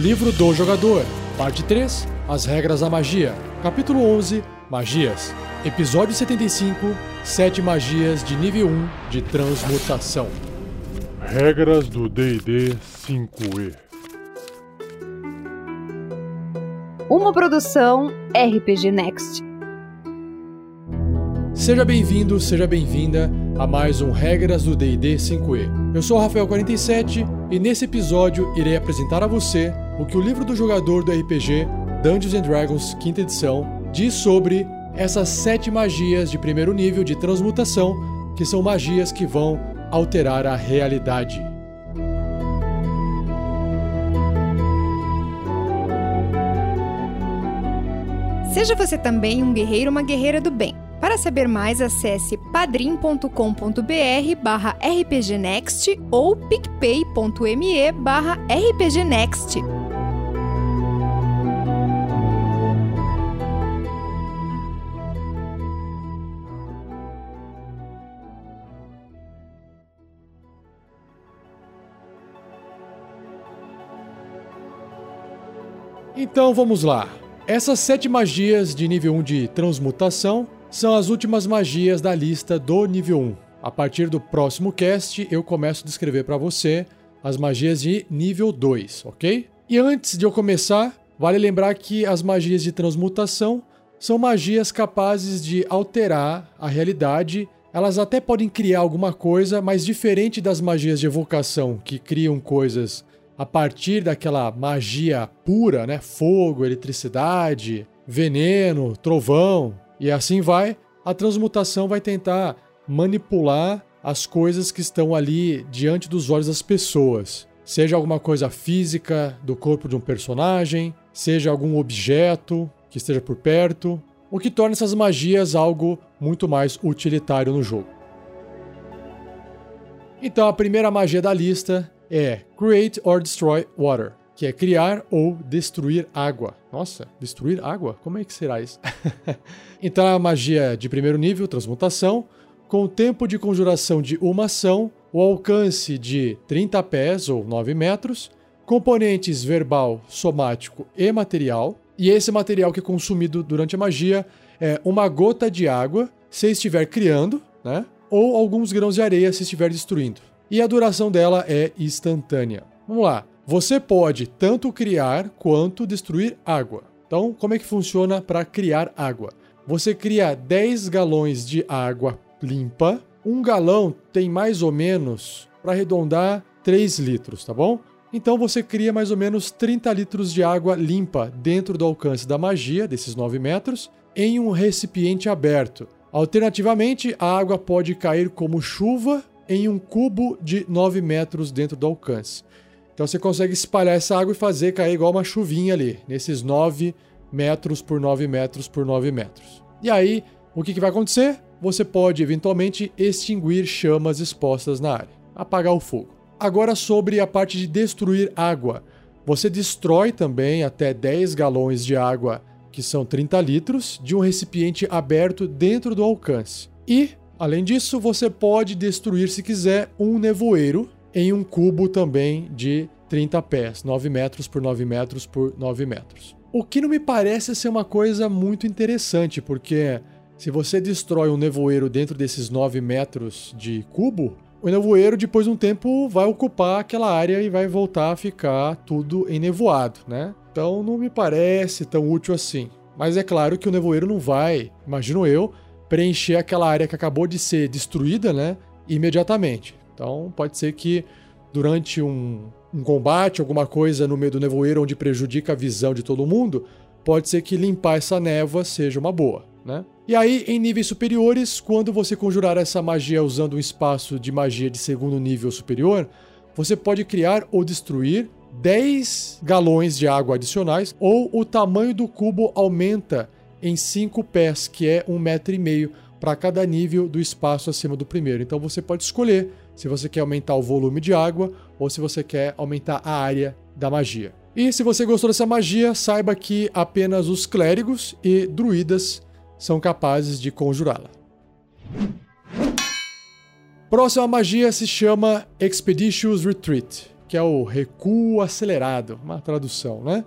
Livro do Jogador, Parte 3 As Regras da Magia, Capítulo 11 Magias, Episódio 75 Sete Magias de Nível 1 de Transmutação. Regras do DD 5E. Uma produção RPG Next. Seja bem-vindo, seja bem-vinda a mais um Regras do D&D 5e. Eu sou o Rafael47 e nesse episódio irei apresentar a você o que o livro do jogador do RPG Dungeons and Dragons 5 edição diz sobre essas sete magias de primeiro nível de transmutação, que são magias que vão alterar a realidade. Seja você também um guerreiro ou uma guerreira do bem. Para saber mais, acesse padrim.com.br barra rpgnext ou picpay.me barra rpgnext. Então vamos lá. Essas sete magias de nível 1 de transmutação são as últimas magias da lista do nível 1. A partir do próximo cast, eu começo a descrever para você as magias de nível 2, ok? E antes de eu começar, vale lembrar que as magias de transmutação são magias capazes de alterar a realidade. Elas até podem criar alguma coisa, mas diferente das magias de evocação, que criam coisas a partir daquela magia pura, né? Fogo, eletricidade, veneno, trovão e assim vai. A transmutação vai tentar manipular as coisas que estão ali diante dos olhos das pessoas. Seja alguma coisa física do corpo de um personagem, seja algum objeto que esteja por perto, o que torna essas magias algo muito mais utilitário no jogo. Então, a primeira magia da lista é Create or Destroy Water, que é criar ou destruir água. Nossa, destruir água? Como é que será isso? então a magia de primeiro nível, transmutação, com o tempo de conjuração de uma ação, o alcance de 30 pés ou 9 metros, componentes verbal, somático e material, e esse material que é consumido durante a magia é uma gota de água se estiver criando, né? Ou alguns grãos de areia se estiver destruindo e a duração dela é instantânea. Vamos lá. Você pode tanto criar quanto destruir água. Então, como é que funciona para criar água? Você cria 10 galões de água limpa. Um galão tem mais ou menos, para arredondar, 3 litros, tá bom? Então você cria mais ou menos 30 litros de água limpa dentro do alcance da magia, desses 9 metros, em um recipiente aberto. Alternativamente, a água pode cair como chuva em um cubo de 9 metros dentro do alcance. Então você consegue espalhar essa água e fazer cair igual uma chuvinha ali, nesses 9 metros por 9 metros por 9 metros. E aí, o que, que vai acontecer? Você pode eventualmente extinguir chamas expostas na área, apagar o fogo. Agora, sobre a parte de destruir água. Você destrói também até 10 galões de água, que são 30 litros, de um recipiente aberto dentro do alcance. E Além disso, você pode destruir, se quiser, um nevoeiro em um cubo também de 30 pés, 9 metros por 9 metros por 9 metros. O que não me parece ser uma coisa muito interessante, porque se você destrói um nevoeiro dentro desses 9 metros de cubo, o nevoeiro, depois de um tempo, vai ocupar aquela área e vai voltar a ficar tudo enevoado, né? Então não me parece tão útil assim. Mas é claro que o nevoeiro não vai, imagino eu, preencher aquela área que acabou de ser destruída, né? Imediatamente. Então pode ser que durante um, um combate, alguma coisa no meio do nevoeiro onde prejudica a visão de todo mundo, pode ser que limpar essa névoa seja uma boa, né? E aí, em níveis superiores, quando você conjurar essa magia usando um espaço de magia de segundo nível superior, você pode criar ou destruir 10 galões de água adicionais ou o tamanho do cubo aumenta em 5 pés, que é um metro e meio para cada nível do espaço acima do primeiro. Então você pode escolher se você quer aumentar o volume de água ou se você quer aumentar a área da magia. E se você gostou dessa magia, saiba que apenas os clérigos e druidas são capazes de conjurá-la. Próxima magia se chama Expeditious Retreat, que é o recuo acelerado, uma tradução, né?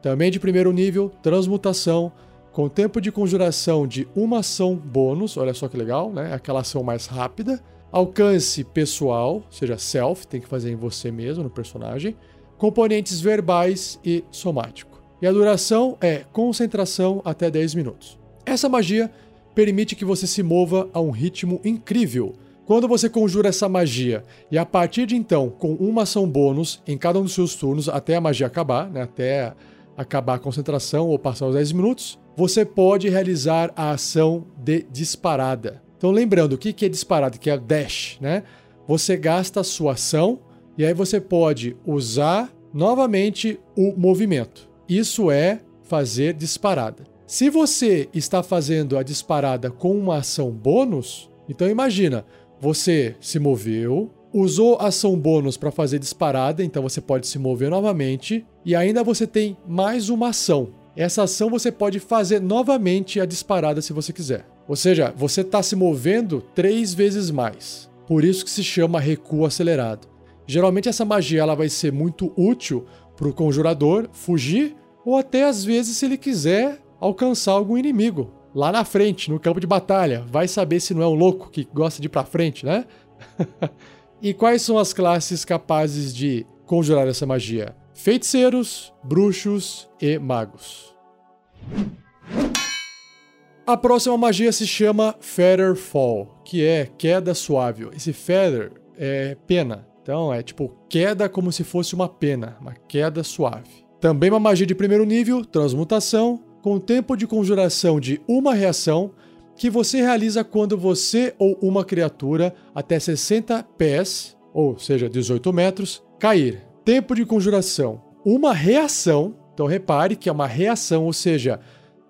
Também de primeiro nível, transmutação, com tempo de conjuração de uma ação bônus, olha só que legal, né? Aquela ação mais rápida. Alcance pessoal, ou seja, self, tem que fazer em você mesmo, no personagem. Componentes verbais e somático. E a duração é concentração até 10 minutos. Essa magia permite que você se mova a um ritmo incrível. Quando você conjura essa magia e a partir de então, com uma ação bônus em cada um dos seus turnos até a magia acabar, né, até acabar a concentração ou passar os 10 minutos, você pode realizar a ação de disparada. Então, lembrando, o que é disparada? Que é dash, né? Você gasta a sua ação e aí você pode usar novamente o movimento. Isso é fazer disparada. Se você está fazendo a disparada com uma ação bônus, então imagina, você se moveu, usou ação bônus para fazer disparada, então você pode se mover novamente e ainda você tem mais uma ação. Essa ação você pode fazer novamente a disparada se você quiser. Ou seja, você está se movendo três vezes mais. Por isso que se chama recuo acelerado. Geralmente essa magia ela vai ser muito útil para o conjurador fugir ou até às vezes se ele quiser alcançar algum inimigo lá na frente, no campo de batalha. Vai saber se não é um louco que gosta de ir para frente, né? e quais são as classes capazes de conjurar essa magia? Feiticeiros, bruxos e magos. A próxima magia se chama Feather Fall, que é queda suave. Esse feather é pena, então é tipo queda como se fosse uma pena, uma queda suave. Também uma magia de primeiro nível, transmutação, com tempo de conjuração de uma reação que você realiza quando você ou uma criatura até 60 pés, ou seja, 18 metros, cair. Tempo de conjuração, uma reação. Então repare que é uma reação, ou seja,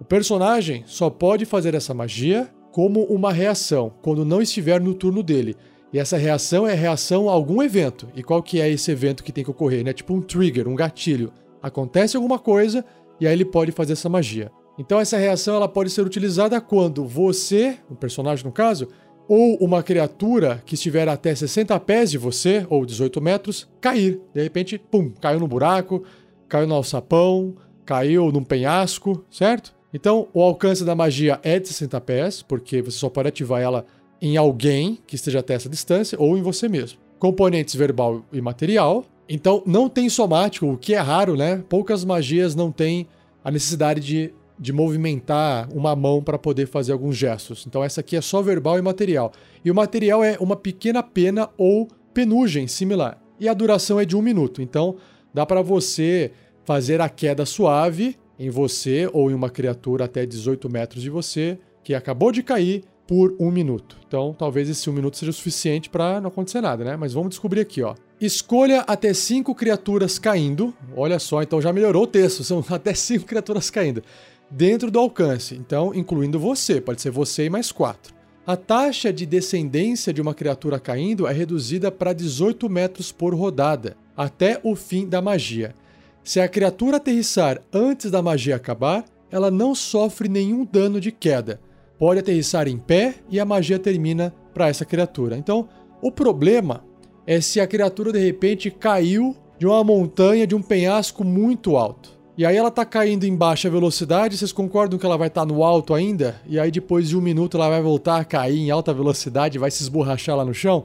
o personagem só pode fazer essa magia como uma reação quando não estiver no turno dele. E essa reação é reação a algum evento. E qual que é esse evento que tem que ocorrer? Né? Tipo um trigger, um gatilho. Acontece alguma coisa e aí ele pode fazer essa magia. Então essa reação ela pode ser utilizada quando você, o personagem no caso, ou uma criatura que estiver até 60 pés de você, ou 18 metros, cair. De repente, pum, caiu no buraco, caiu no alçapão, caiu num penhasco, certo? Então, o alcance da magia é de 60 pés, porque você só pode ativar ela em alguém que esteja até essa distância ou em você mesmo. Componentes verbal e material. Então, não tem somático, o que é raro, né? Poucas magias não têm a necessidade de, de movimentar uma mão para poder fazer alguns gestos. Então essa aqui é só verbal e material. E o material é uma pequena pena ou penugem similar. E a duração é de um minuto. Então dá para você fazer a queda suave em você ou em uma criatura até 18 metros de você que acabou de cair por um minuto. Então, talvez esse um minuto seja o suficiente para não acontecer nada, né? Mas vamos descobrir aqui, ó. Escolha até cinco criaturas caindo. Olha só, então já melhorou o texto. São até cinco criaturas caindo. Dentro do alcance. Então, incluindo você. Pode ser você e mais quatro. A taxa de descendência de uma criatura caindo é reduzida para 18 metros por rodada, até o fim da magia. Se a criatura aterrissar antes da magia acabar, ela não sofre nenhum dano de queda. Pode aterrissar em pé e a magia termina para essa criatura. Então, o problema é se a criatura de repente caiu de uma montanha, de um penhasco muito alto. E aí ela tá caindo em baixa velocidade, vocês concordam que ela vai estar tá no alto ainda? E aí depois de um minuto ela vai voltar a cair em alta velocidade, vai se esborrachar lá no chão?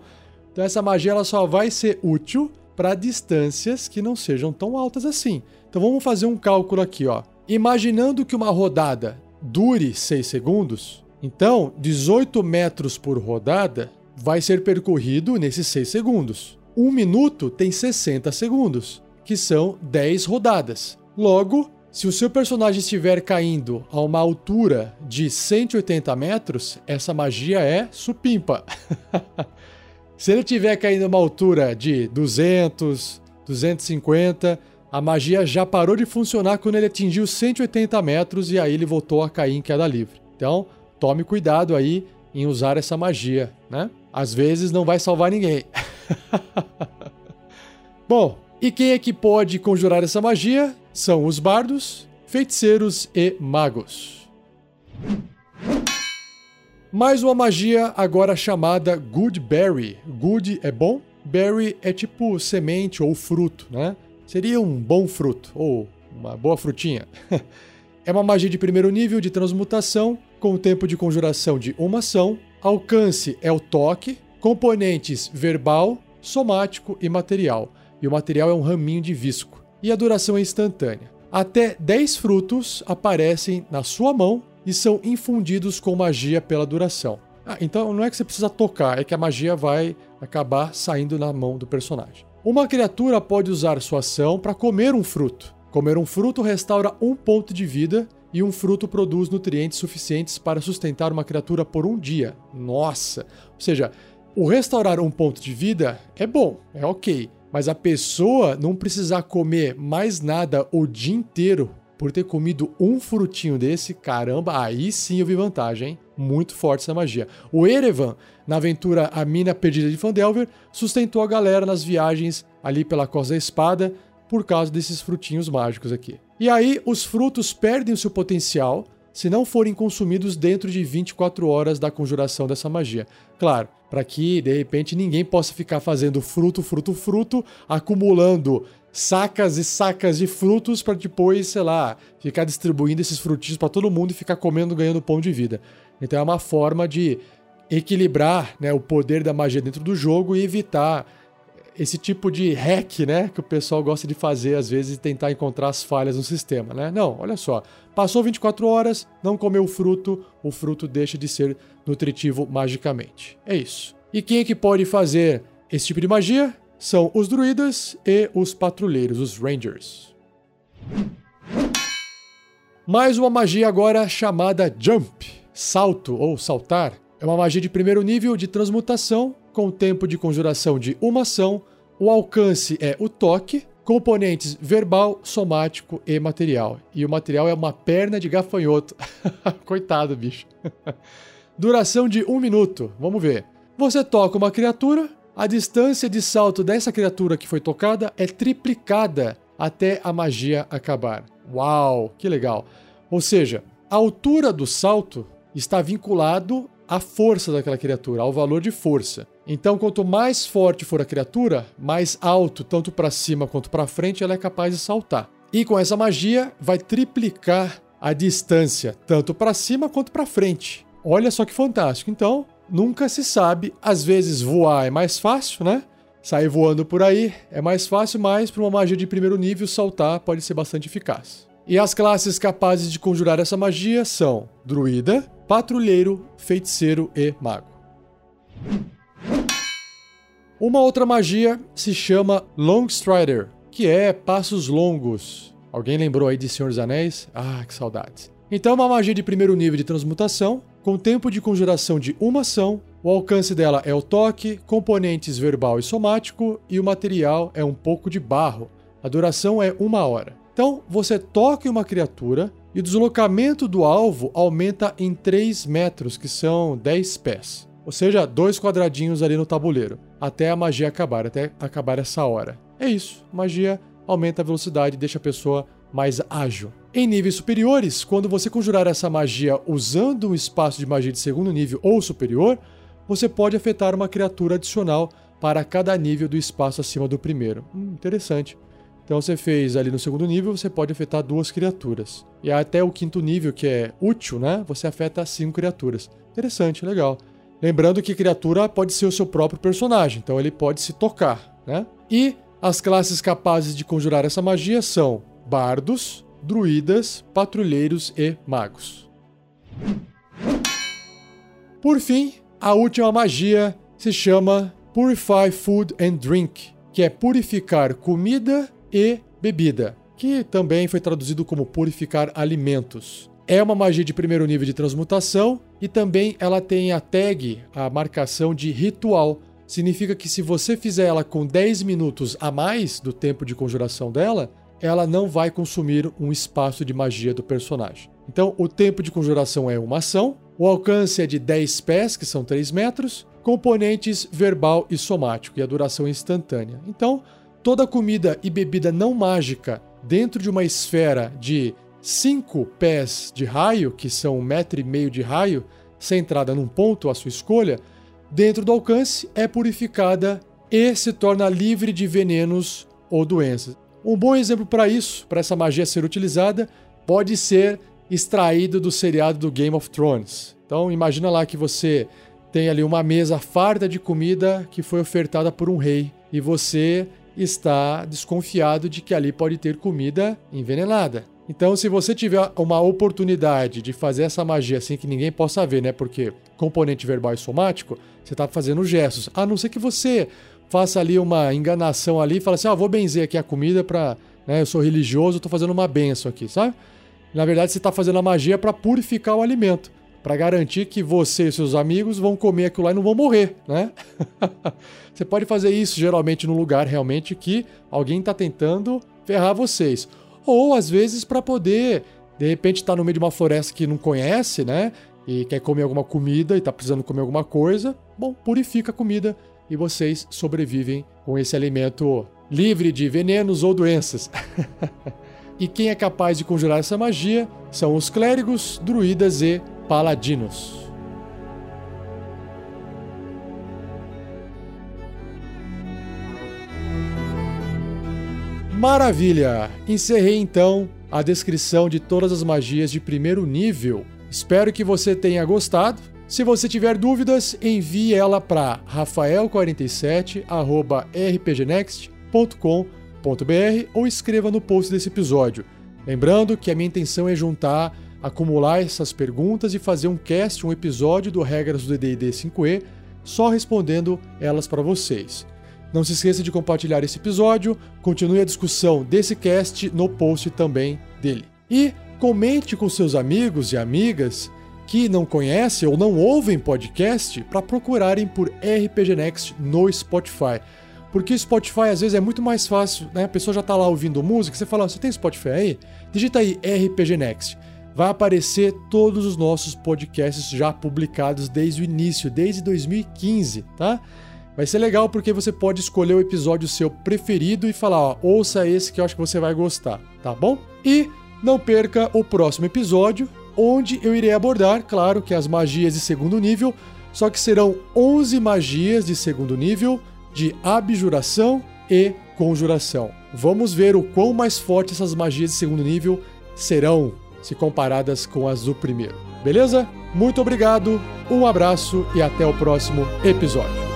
Então essa magia ela só vai ser útil para distâncias que não sejam tão altas assim. Então vamos fazer um cálculo aqui, ó. Imaginando que uma rodada dure 6 segundos, então 18 metros por rodada vai ser percorrido nesses 6 segundos. Um minuto tem 60 segundos, que são 10 rodadas. Logo, se o seu personagem estiver caindo a uma altura de 180 metros, essa magia é supimpa. se ele estiver caindo a uma altura de 200, 250, a magia já parou de funcionar quando ele atingiu 180 metros e aí ele voltou a cair em queda livre. Então, tome cuidado aí em usar essa magia, né? Às vezes não vai salvar ninguém. Bom, e quem é que pode conjurar essa magia? São os bardos, feiticeiros e magos. Mais uma magia agora chamada Goodberry. Good é bom, berry é tipo semente ou fruto, né? Seria um bom fruto ou uma boa frutinha. é uma magia de primeiro nível de transmutação, com tempo de conjuração de uma ação. Alcance é o toque, componentes verbal, somático e material. E o material é um raminho de visco. E a duração é instantânea. Até 10 frutos aparecem na sua mão e são infundidos com magia pela duração. Ah, então não é que você precisa tocar, é que a magia vai acabar saindo na mão do personagem. Uma criatura pode usar sua ação para comer um fruto. Comer um fruto restaura um ponto de vida e um fruto produz nutrientes suficientes para sustentar uma criatura por um dia. Nossa! Ou seja, o restaurar um ponto de vida é bom, é ok, mas a pessoa não precisar comer mais nada o dia inteiro por ter comido um frutinho desse, caramba, aí sim eu vi vantagem, hein? Muito forte essa magia. O Erevan, na aventura A Mina Perdida de Fandelver, sustentou a galera nas viagens ali pela Costa da Espada por causa desses frutinhos mágicos aqui. E aí, os frutos perdem o seu potencial se não forem consumidos dentro de 24 horas da conjuração dessa magia. Claro, para que de repente ninguém possa ficar fazendo fruto, fruto, fruto, acumulando sacas e sacas de frutos para depois, sei lá, ficar distribuindo esses frutinhos para todo mundo e ficar comendo, ganhando pão de vida. Então é uma forma de equilibrar né, o poder da magia dentro do jogo e evitar esse tipo de hack, né, que o pessoal gosta de fazer às vezes e tentar encontrar as falhas no sistema, né? Não, olha só, passou 24 horas, não comeu o fruto, o fruto deixa de ser nutritivo magicamente. É isso. E quem é que pode fazer esse tipo de magia? São os druidas e os patrulheiros, os rangers. Mais uma magia agora chamada Jump, salto ou saltar. É uma magia de primeiro nível de transmutação com tempo de conjuração de uma ação, o alcance é o toque, componentes verbal, somático e material. E o material é uma perna de gafanhoto. Coitado, bicho. Duração de um minuto. Vamos ver. Você toca uma criatura, a distância de salto dessa criatura que foi tocada é triplicada até a magia acabar. Uau, que legal. Ou seja, a altura do salto está vinculado à força daquela criatura, ao valor de força. Então, quanto mais forte for a criatura, mais alto, tanto para cima quanto para frente, ela é capaz de saltar. E com essa magia, vai triplicar a distância, tanto para cima quanto para frente. Olha só que fantástico. Então, nunca se sabe. Às vezes, voar é mais fácil, né? Sair voando por aí é mais fácil, mas para uma magia de primeiro nível, saltar pode ser bastante eficaz. E as classes capazes de conjurar essa magia são Druida, Patrulheiro, Feiticeiro e Mago. Uma outra magia se chama Long Strider, que é passos longos. Alguém lembrou aí de Senhor dos Anéis? Ah, que saudades. Então, uma magia de primeiro nível de transmutação, com tempo de conjuração de uma ação. O alcance dela é o toque, componentes verbal e somático, e o material é um pouco de barro. A duração é uma hora. Então, você toca em uma criatura e o deslocamento do alvo aumenta em 3 metros, que são 10 pés. Ou seja, dois quadradinhos ali no tabuleiro, até a magia acabar, até acabar essa hora. É isso, magia aumenta a velocidade e deixa a pessoa mais ágil. Em níveis superiores, quando você conjurar essa magia usando um espaço de magia de segundo nível ou superior, você pode afetar uma criatura adicional para cada nível do espaço acima do primeiro. Hum, interessante. Então você fez ali no segundo nível, você pode afetar duas criaturas. E até o quinto nível, que é útil, né? Você afeta cinco criaturas. Interessante, legal. Lembrando que criatura pode ser o seu próprio personagem, então ele pode se tocar, né? E as classes capazes de conjurar essa magia são bardos, druidas, patrulheiros e magos. Por fim, a última magia se chama Purify Food and Drink, que é purificar comida e bebida, que também foi traduzido como purificar alimentos. É uma magia de primeiro nível de transmutação e também ela tem a tag, a marcação de ritual. Significa que se você fizer ela com 10 minutos a mais do tempo de conjuração dela, ela não vai consumir um espaço de magia do personagem. Então, o tempo de conjuração é uma ação, o alcance é de 10 pés, que são 3 metros, componentes verbal e somático, e a duração é instantânea. Então, toda comida e bebida não mágica dentro de uma esfera de cinco pés de raio, que são um metro e meio de raio, centrada num ponto à sua escolha, dentro do alcance é purificada e se torna livre de venenos ou doenças. Um bom exemplo para isso, para essa magia ser utilizada, pode ser extraído do seriado do Game of Thrones. Então imagina lá que você tem ali uma mesa farta de comida que foi ofertada por um rei e você está desconfiado de que ali pode ter comida envenenada. Então, se você tiver uma oportunidade de fazer essa magia assim que ninguém possa ver, né? Porque componente verbal e somático, você está fazendo gestos. A não ser que você faça ali uma enganação ali e fale assim: ah, vou benzer aqui a comida para. Né, eu sou religioso, estou fazendo uma benção aqui, sabe? Na verdade, você está fazendo a magia para purificar o alimento, para garantir que você e seus amigos vão comer aquilo lá e não vão morrer, né? você pode fazer isso geralmente num lugar realmente que alguém está tentando ferrar vocês, ou às vezes para poder, de repente, estar tá no meio de uma floresta que não conhece, né? E quer comer alguma comida e está precisando comer alguma coisa, bom, purifica a comida e vocês sobrevivem com esse alimento livre de venenos ou doenças. e quem é capaz de conjurar essa magia são os clérigos, druidas e paladinos. Maravilha! Encerrei então a descrição de todas as magias de primeiro nível. Espero que você tenha gostado. Se você tiver dúvidas, envie ela para rafael47@rpgnext.com.br ou escreva no post desse episódio. Lembrando que a minha intenção é juntar, acumular essas perguntas e fazer um cast, um episódio do Regras do DD 5e, só respondendo elas para vocês. Não se esqueça de compartilhar esse episódio, continue a discussão desse cast no post também dele. E comente com seus amigos e amigas que não conhecem ou não ouvem podcast para procurarem por RPG Next no Spotify. Porque o Spotify às vezes é muito mais fácil, né? A pessoa já está lá ouvindo música, você fala, você tem Spotify aí? Digita aí RPG Next. Vai aparecer todos os nossos podcasts já publicados desde o início, desde 2015, tá? Vai ser legal porque você pode escolher o episódio seu preferido e falar, ó, ouça esse que eu acho que você vai gostar, tá bom? E não perca o próximo episódio, onde eu irei abordar, claro, que as magias de segundo nível, só que serão 11 magias de segundo nível de abjuração e conjuração. Vamos ver o quão mais fortes essas magias de segundo nível serão se comparadas com as do primeiro. Beleza? Muito obrigado, um abraço e até o próximo episódio.